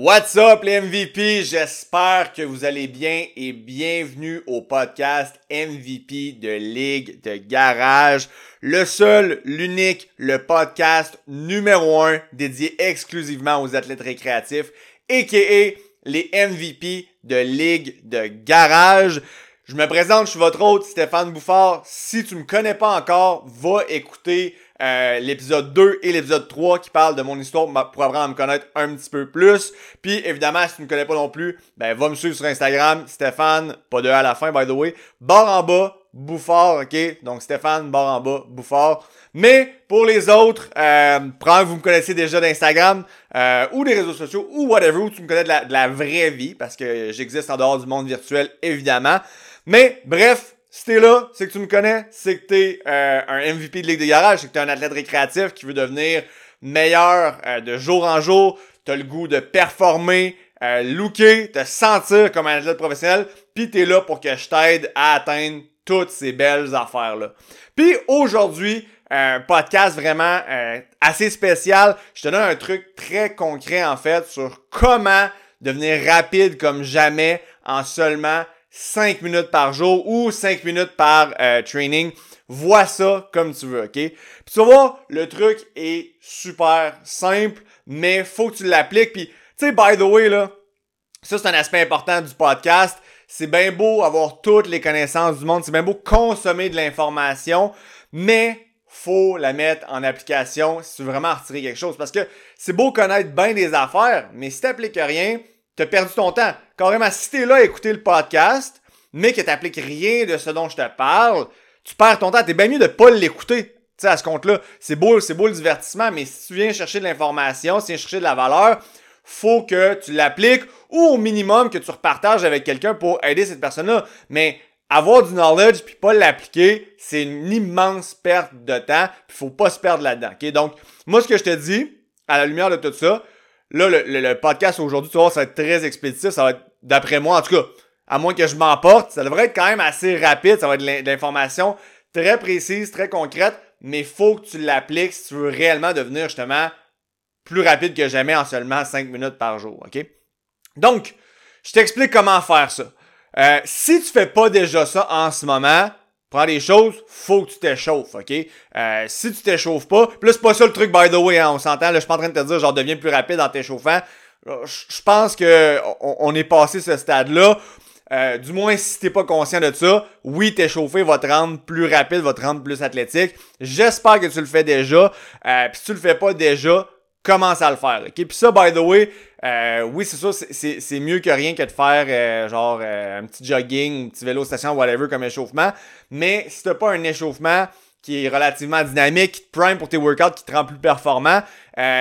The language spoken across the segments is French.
What's up les MVP? J'espère que vous allez bien et bienvenue au podcast MVP de Ligue de Garage. Le seul, l'unique, le podcast numéro un dédié exclusivement aux athlètes récréatifs, a.k.a. les MVP de Ligue de Garage. Je me présente, je suis votre hôte Stéphane Bouffard. Si tu me connais pas encore, va écouter euh, l'épisode 2 et l'épisode 3 qui parlent de mon histoire pour apprendre à me connaître un petit peu plus. Puis évidemment, si tu ne me connais pas non plus, ben va me suivre sur Instagram, Stéphane, pas de à la fin by the way, barre en bas, Bouffard, ok? Donc Stéphane, barre en bas, Bouffard. Mais pour les autres, euh, que vous me connaissez déjà d'Instagram euh, ou des réseaux sociaux ou whatever, où tu me connais de la, de la vraie vie, parce que j'existe en dehors du monde virtuel, évidemment. Mais bref, si t'es là, c'est que tu me connais, c'est que t'es euh, un MVP de Ligue de garage, c'est que t'es un athlète récréatif qui veut devenir meilleur euh, de jour en jour, t'as le goût de performer, euh, looker, te sentir comme un athlète professionnel, puis t'es là pour que je t'aide à atteindre toutes ces belles affaires-là. Puis aujourd'hui, un podcast vraiment euh, assez spécial. Je te donne un truc très concret en fait sur comment devenir rapide comme jamais en seulement 5 minutes par jour ou 5 minutes par euh, training. Vois ça comme tu veux, ok? Puis tu vas le truc est super simple, mais faut que tu l'appliques. Puis, tu sais, by the way, là, ça c'est un aspect important du podcast. C'est bien beau avoir toutes les connaissances du monde, c'est bien beau consommer de l'information, mais faut la mettre en application si tu veux vraiment retirer quelque chose. Parce que c'est beau connaître bien des affaires, mais si t'appliques rien, t'as perdu ton temps. Carrément, si t'es là à écouter le podcast, mais que t'appliques rien de ce dont je te parle, tu perds ton temps. T'es bien mieux de pas l'écouter. Tu sais, à ce compte-là, c'est beau, c'est beau le divertissement, mais si tu viens chercher de l'information, si tu viens chercher de la valeur, faut que tu l'appliques ou au minimum que tu repartages avec quelqu'un pour aider cette personne-là. Mais avoir du knowledge puis pas l'appliquer, c'est une immense perte de temps, puis faut pas se perdre là-dedans. Donc, moi ce que je te dis à la lumière de tout ça, Là, le, podcast aujourd'hui, tu vois, ça va être très expéditif. Ça va être, d'après moi, en tout cas, à moins que je m'emporte, ça devrait être quand même assez rapide. Ça va être de l'information très précise, très concrète, mais faut que tu l'appliques si tu veux réellement devenir justement plus rapide que jamais en seulement 5 minutes par jour. OK? Donc, je t'explique comment faire ça. Euh, si tu fais pas déjà ça en ce moment, prends des choses, faut que tu t'échauffes, ok? Euh, si tu t'échauffes pas, là c'est pas ça le truc by the way, hein, on s'entend, là je suis pas en train de te dire genre deviens plus rapide en t'échauffant. Euh, je pense que on, est passé ce stade-là. Euh, du moins, si t'es pas conscient de ça, oui, t'échauffer va te rendre plus rapide, va te rendre plus athlétique. J'espère que tu le fais déjà. Euh, Puis si tu le fais pas déjà, commence à le faire. Ok, puis ça, by the way, euh, oui, c'est ça, c'est mieux que rien que de faire euh, genre euh, un petit jogging, un petit vélo station, whatever comme échauffement. Mais si t'as pas un échauffement qui est relativement dynamique, qui te prime pour tes workouts, qui te rend plus performant,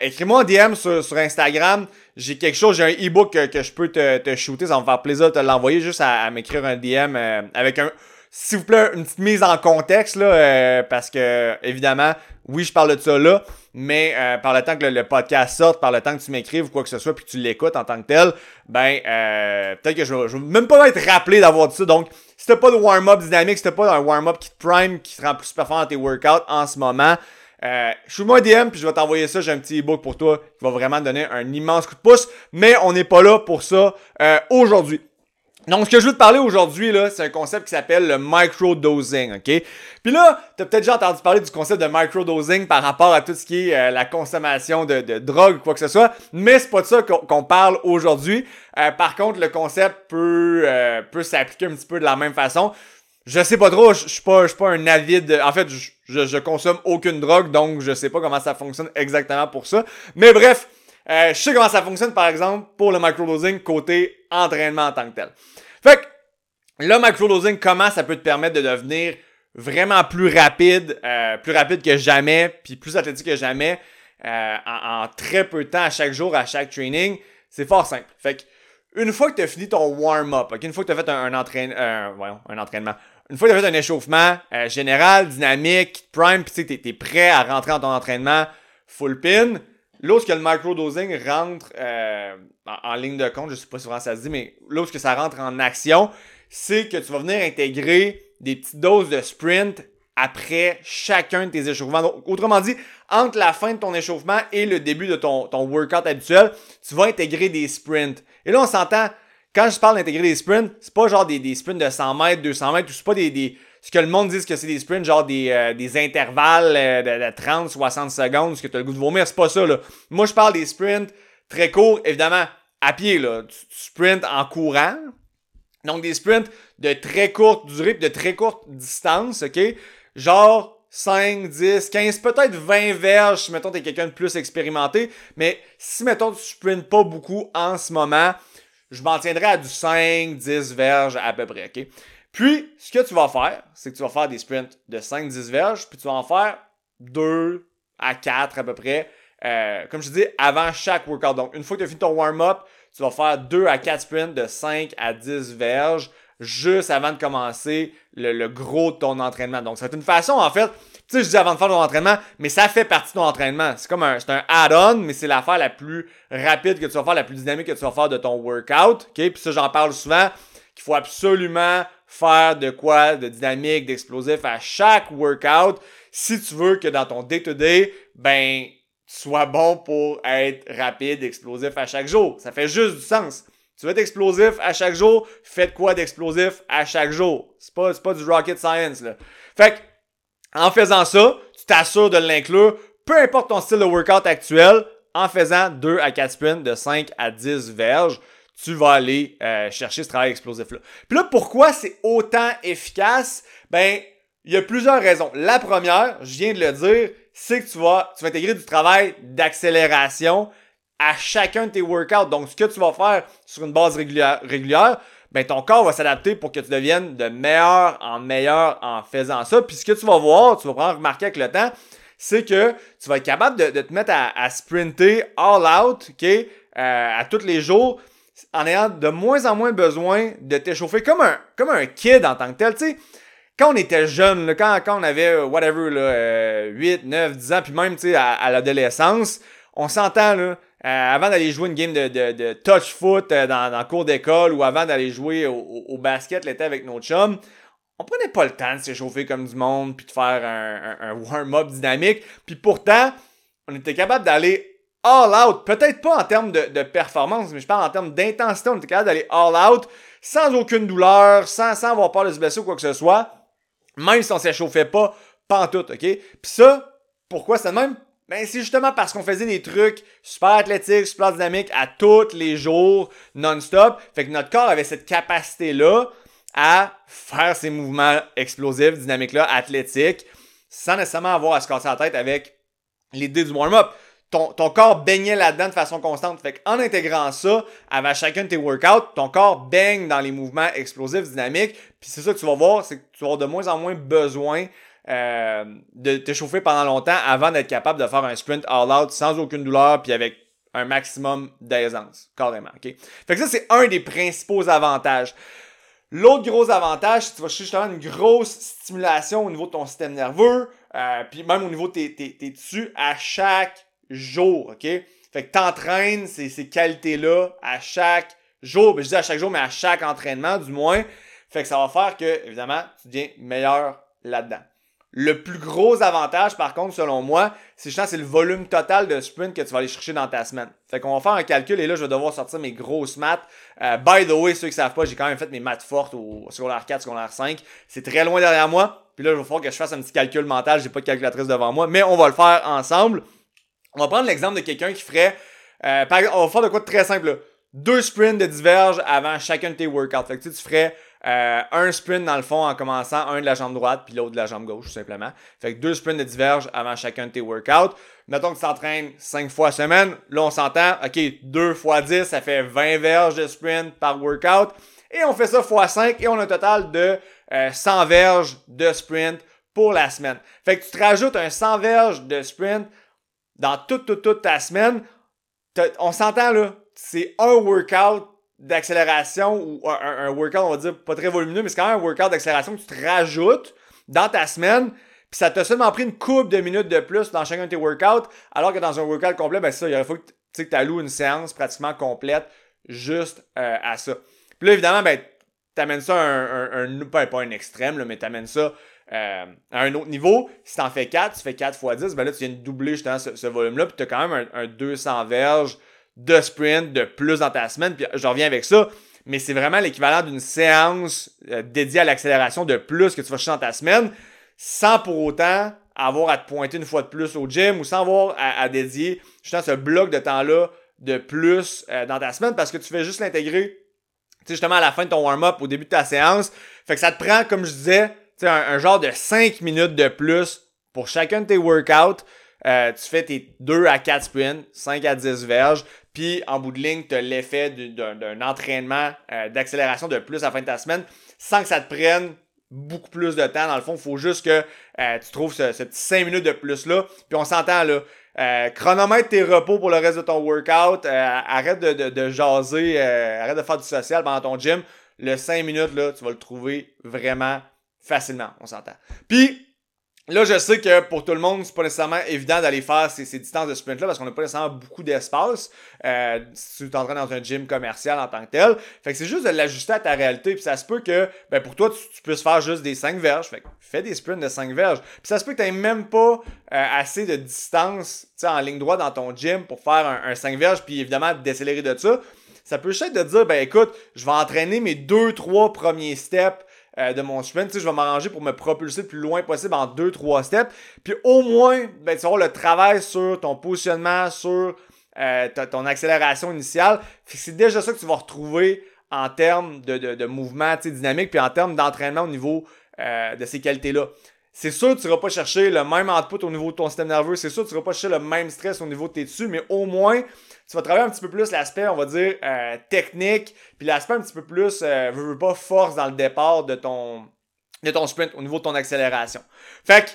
écris-moi un DM sur, Instagram. J'ai quelque chose, j'ai un e-book que, je peux te, te, shooter, ça va me faire plaisir de te l'envoyer juste à, m'écrire un DM avec un s'il vous plaît, une petite mise en contexte, là, parce que, évidemment, oui, je parle de ça là, mais euh, par le temps que le, podcast sorte, par le temps que tu m'écrives ou quoi que ce soit, puis que tu l'écoutes en tant que tel, ben euh, peut-être que je vais, même pas être rappelé d'avoir dit ça. Donc, si t'as pas de warm-up dynamique, si t'as pas un warm-up qui te prime, qui te rend plus performant dans tes workouts en ce moment, euh, suis moi DM puis je vais t'envoyer ça. J'ai un petit ebook pour toi qui va vraiment donner un immense coup de pouce. Mais on n'est pas là pour ça euh, aujourd'hui. Donc, ce que je veux te parler aujourd'hui, là, c'est un concept qui s'appelle le microdosing, ok? Puis là, t'as peut-être déjà entendu parler du concept de microdosing par rapport à tout ce qui est euh, la consommation de, de, drogue ou quoi que ce soit, mais c'est pas de ça qu'on parle aujourd'hui. Euh, par contre, le concept peut, euh, peut s'appliquer un petit peu de la même façon. Je sais pas trop, je suis pas, pas un avide. En fait, je, je consomme aucune drogue, donc je sais pas comment ça fonctionne exactement pour ça. Mais bref, euh, je sais comment ça fonctionne, par exemple, pour le microdosing côté entraînement en tant que tel. Fait que, le microdosing, comment ça peut te permettre de devenir vraiment plus rapide, euh, plus rapide que jamais, puis plus athlétique que jamais, euh, en, très peu de temps à chaque jour, à chaque training, c'est fort simple. Fait que, une fois que tu as fini ton warm-up, une fois que tu as fait un, un, voyons, un entraînement, une fois que tu as fait un échauffement général, dynamique, prime, puis tu es prêt à rentrer dans ton entraînement full pin, Lorsque le microdosing rentre euh, en, ligne de compte, je sais pas si vraiment ça se dit, mais lorsque ça rentre en action, c'est que tu vas venir intégrer des petites doses de sprint après chacun de tes échauffements. Autrement dit, entre la fin de ton échauffement et le début de ton, workout habituel, tu vas intégrer des sprints. Et là, on s'entend, quand je parle d'intégrer des sprints, c'est pas genre des, des sprints de 100 mètres, 200 mètres, c'est pas des, ce que le monde dit que c'est des sprints, genre des, euh, des intervalles euh, de, 30, 60 secondes, ce que tu as le goût de vomir, c'est pas ça, là. Moi, je parle des sprints très courts, évidemment, à pied, là. Tu, tu sprints en courant. Donc, des sprints de très courte durée, de très courte distance, OK? Genre 5, 10, 15, peut-être 20 verges si, mettons, t'es quelqu'un de plus expérimenté. Mais si, mettons, tu sprints pas beaucoup en ce moment, je m'en tiendrai à du 5, 10 verges à peu près, OK? Puis, ce que tu vas faire, c'est que tu vas faire des sprints de 5-10 verges, puis tu vas en faire 2 à 4 à peu près, euh, comme je dis, avant chaque workout. Donc, une fois que tu as fini ton warm-up, tu vas faire 2 à 4 sprints de 5 à 10 verges juste avant de commencer le, gros de ton entraînement. Donc, c'est une façon, en fait, tu sais, je dis avant de faire ton entraînement, mais ça fait partie de ton entraînement. C'est comme un, c'est un add-on, mais c'est l'affaire la plus rapide que tu vas faire, la plus dynamique que tu vas faire de ton workout. OK? Puis ça, j'en parle souvent, qu'il faut absolument faire de quoi de dynamique, d'explosif à chaque workout si tu veux que dans ton day-to-day, ben, tu sois bon pour être rapide, explosif à chaque jour. Ça fait juste du sens. Tu veux être explosif à chaque jour, fais quoi d'explosif à chaque jour. C'est pas, pas du rocket science, là. Fait que, en faisant ça, tu t'assures de l'inclure, peu importe ton style de workout actuel, en faisant 2 à 4 sprints de 5 à 10 verges, tu vas aller euh, chercher ce travail explosif-là. Puis là, pourquoi c'est autant efficace? Ben, il y a plusieurs raisons. La première, je viens de le dire, c'est que tu vas, tu vas intégrer du travail d'accélération à chacun de tes workouts. Donc, ce que tu vas faire sur une base régulière, régulière ben ton corps va s'adapter pour que tu deviennes de meilleur en meilleur en faisant ça. Puis ce que tu vas voir, tu vas vraiment remarquer avec le temps, c'est que tu vas être capable de, te mettre à, sprinter all out, OK, euh, à tous les jours, en ayant de moins en moins besoin de t'échauffer comme un, comme un kid en tant que tel. Quand on était jeune, quand, on avait, euh, whatever, là, 8, 9, 10 ans, puis même, à l'adolescence, on s'entend, euh, avant d'aller jouer une game de, touch foot euh, dans, cours d'école ou avant d'aller jouer au, au, basket l'été avec nos chums, on prenait pas le temps de s'échauffer comme du monde puis de faire un, un, warm-up dynamique. Puis pourtant, on était capable d'aller all out. Peut-être pas en termes de, performance, mais je parle en termes d'intensité. On était capable d'aller all out sans aucune douleur, sans, sans avoir peur de se blesser ou quoi que ce soit. Même si on s'échauffait pas, pas en tout, ok? Puis ça, pourquoi c'est même? Ben, c'est justement parce qu'on faisait des trucs super athlétiques, super dynamiques à tous les jours, non-stop. Fait que notre corps avait cette capacité-là à faire ces mouvements explosifs, dynamiques-là, athlétiques, sans nécessairement avoir à se casser la tête avec l'idée du warm-up. Ton, ton, corps baignait là-dedans de façon constante. Fait qu'en intégrant ça avant chacun de tes workouts, ton corps baigne dans les mouvements explosifs, dynamiques. Puis c'est ça que tu vas voir, c'est que tu vas avoir de moins en moins besoin euh, de t'échauffer pendant longtemps avant d'être capable de faire un sprint all out sans aucune douleur puis avec un maximum d'aisance, carrément. ok? Fait que ça, c'est un des principaux avantages. L'autre gros avantage, c'est que tu vas justement une grosse stimulation au niveau de ton système nerveux, euh, puis même au niveau de tes, tes, tes, tissus à chaque jour, ok? Fait que t'entraînes ces, ces qualités-là à chaque jour. Ben, je dis à chaque jour, mais à chaque entraînement, du moins. Fait que ça va faire que, évidemment, tu deviens meilleur là-dedans. Le plus gros avantage, par contre, selon moi, c'est c'est le volume total de sprint que tu vas aller chercher dans ta semaine. Fait qu'on va faire un calcul et là, je vais devoir sortir mes grosses maths. Euh, by the way, ceux qui savent pas, j'ai quand même fait mes maths fortes au secondaire 4, secondaire 5. C'est très loin derrière moi. Puis là, il va falloir que je fasse un petit calcul mental. J'ai pas de calculatrice devant moi, mais on va le faire ensemble. On va prendre l'exemple de quelqu'un qui ferait, euh, par exemple, on va faire de quoi de très simple, là. Deux sprints de diverge avant chacun de tes workouts. Fait que tu, tu ferais euh, un sprint dans le fond en commençant, un de la jambe droite puis l'autre de la jambe gauche tout simplement. Fait que deux sprints de diverge avant chacun de tes workouts. Mettons que tu t'entraînes 5 fois semaine, là on s'entend, ok, 2 fois 10, ça fait 20 verges de sprint par workout. Et on fait ça fois 5 et on a un total de 100 euh, verges de sprint pour la semaine. Fait que tu te rajoutes un 100 verges de sprint dans toute, toute, toute ta semaine. On s'entend là, c'est un workout d'accélération ou un, workout, on va dire, pas très volumineux, mais c'est quand même un workout d'accélération que tu te rajoutes dans ta semaine. Puis ça t'a seulement pris une coupe de minutes de plus dans chacun de tes workouts, alors que dans un workout complet, ben ça, il fallu que tu alloues une séance pratiquement complète juste euh, à ça. Puis là, évidemment, ben, t'amènes ça un, un, un, pas, un extrême, là, mais t'amènes ça euh, à un autre niveau. Si tu en fais 4, tu fais 4 fois 10, ben là, tu viens de doubler justement ce, volume-là, puis tu as quand même un, 200 verges de sprint de plus dans ta semaine, puis je reviens avec ça. Mais c'est vraiment l'équivalent d'une séance euh, dédiée à l'accélération de plus que tu vas chercher dans ta semaine, sans pour autant avoir à te pointer une fois de plus au gym ou sans avoir à, dédier justement ce bloc de temps-là de plus euh, dans ta semaine parce que tu fais juste l'intégrer justement à la fin de ton warm-up, au début de ta séance. Fait que ça te prend, comme je disais, un, un genre de 5 minutes de plus pour chacun de tes workouts. Euh, tu fais tes 2 à 4 sprints, 5 à 10 verges, puis en bout de ligne, tu as l'effet d'un entraînement euh, d'accélération de plus à la fin de ta semaine sans que ça te prenne beaucoup plus de temps. Dans le fond, il faut juste que euh, tu trouves ce, ce, petit 5 minutes de plus-là. Puis on s'entend là. Euh, chronomètre tes repos pour le reste de ton workout. Euh, arrête de, de, de jaser. Euh, arrête de faire du social pendant ton gym. Le 5 minutes, là, tu vas le trouver vraiment facilement. On s'entend. Puis, Là, je sais que pour tout le monde, c'est pas nécessairement évident d'aller faire ces, distances de sprint-là parce qu'on n'a pas nécessairement beaucoup d'espace euh, si tu t'entraînes dans un gym commercial en tant que tel. Fait que c'est juste de l'ajuster à ta réalité. Puis ça se peut que, ben pour toi, tu, puisses faire juste des 5 verges. Fait que fais des sprints de 5 verges. Puis ça se peut que tu même pas euh, assez de distance en ligne droite dans ton gym pour faire un, 5 verges. Puis évidemment, décélérer de ça. Ça peut juste être de dire, ben écoute, je vais entraîner mes 2-3 premiers steps euh, de mon sprint. je vais m'arranger pour me propulser le plus loin possible en 2-3 steps. Puis au moins, ben, tu vas le travail sur ton positionnement, sur euh, ton accélération initiale. C'est déjà ça que tu vas retrouver en termes de, de, de mouvement dynamique, puis en termes d'entraînement au niveau euh, de ces qualités-là. C'est sûr que tu ne vas pas chercher le même output au niveau de ton système nerveux. C'est sûr que tu ne vas pas chercher le même stress au niveau de tes dessus, mais au moins, tu vas travailler un petit peu plus l'aspect, on va dire, euh, technique, puis l'aspect un petit peu plus, euh, veux, veux pas, force dans le départ de ton, de ton sprint au niveau de ton accélération. Fait que,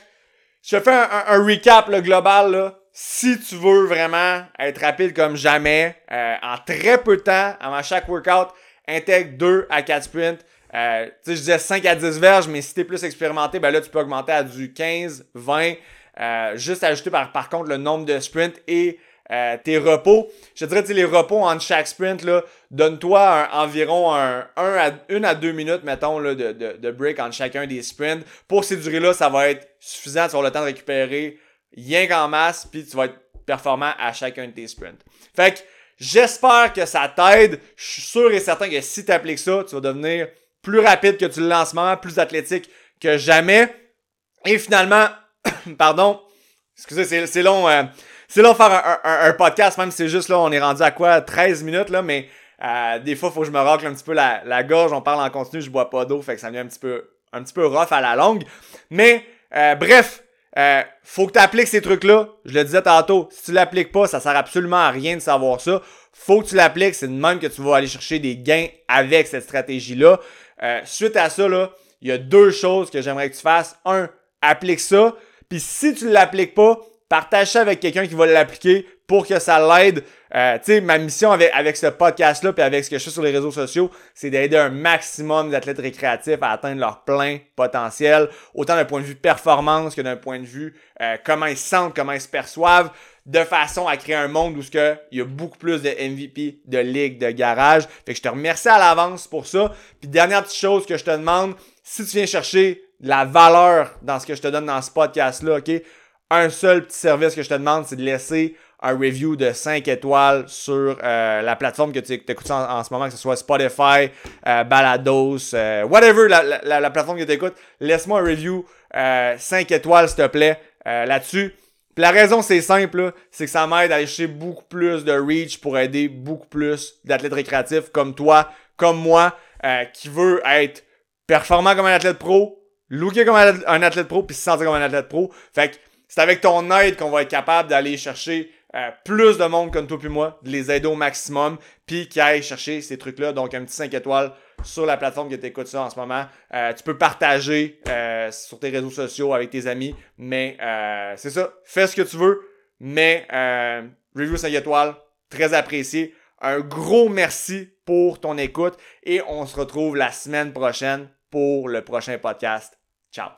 je fais un, un, recap le global. Là. Si tu veux vraiment être rapide comme jamais, euh, en très peu de temps, avant chaque workout, intègre 2 à 4 sprints. Euh, tu sais, je disais 5 à 10 verges, mais si tu es plus expérimenté, ben là, tu peux augmenter à du 15, 20. Euh, juste ajouter par, par contre le nombre de sprints et euh, tes repos. Je te dirais, les repos entre chaque sprint, donne-toi environ un, un à, une à deux minutes, mettons, là, de, de, de break entre chacun des sprints. Pour ces durées-là, ça va être suffisant. Tu avoir le temps de récupérer rien qu'en masse, puis tu vas être performant à chacun de tes sprints. Fait que j'espère que ça t'aide. Je suis sûr et certain que si tu appliques ça, tu vas devenir plus rapide que tu le lances moment, plus athlétique que jamais. Et finalement, pardon, excusez, c'est long. Euh, c'est là faire un, un, podcast, même si c'est juste là, on est rendu à quoi 13 minutes là, mais euh, des fois, faut que je me racle un petit peu la, la, gorge, on parle en continu, je bois pas d'eau, fait que ça devient un petit peu un petit peu rough à la longue. Mais euh, bref, euh, faut que tu appliques ces trucs-là. Je le disais tantôt, si tu l'appliques pas, ça sert absolument à rien de savoir ça. Faut que tu l'appliques, c'est de même que tu vas aller chercher des gains avec cette stratégie-là. Euh, suite à ça, là, il y a deux choses que j'aimerais que tu fasses. Un, applique ça. Puis si tu l'appliques pas, partage ça avec quelqu'un qui va l'appliquer pour que ça l'aide. Euh, tu sais, ma mission avec, avec ce podcast-là, puis avec ce que je fais sur les réseaux sociaux, c'est d'aider un maximum d'athlètes récréatifs à atteindre leur plein potentiel, autant d'un point de vue performance que d'un point de vue euh, comment ils se sentent, comment ils se perçoivent, de façon à créer un monde où ce que il y a beaucoup plus de MVP, de ligue, de garage. Fait que je te remercie à l'avance pour ça. Puis dernière petite chose que je te demande, si tu viens chercher la valeur dans ce que je te donne dans ce podcast-là, ok? Un seul petit service que je te demande, c'est de laisser un review de 5 étoiles sur euh, la plateforme que tu écoutes en, ce moment, que ce soit Spotify, euh, Balados, euh, whatever la, la, plateforme que tu écoutes. Laisse-moi un review 5 étoiles, s'il te plaît, là-dessus. la raison, c'est simple, c'est que ça m'aide à aller chercher beaucoup plus de reach pour aider beaucoup plus d'athlètes récréatifs comme toi, comme moi, qui veut être performant comme un athlète pro, looker comme un athlète pro, puis se sentir comme un athlète pro. Fait que c'est avec ton aide qu'on va être capable d'aller chercher euh, plus de monde comme toi puis moi, de les aider au maximum, puis qui aillent chercher ces trucs-là. Donc, un petit 5 étoiles sur la plateforme que tu écoutes ça en ce moment. Euh, tu peux partager euh, sur tes réseaux sociaux avec tes amis, mais c'est ça. Fais ce que tu veux, mais review 5 étoiles, très apprécié. Un gros merci pour ton écoute et on se retrouve la semaine prochaine pour le prochain podcast. Ciao!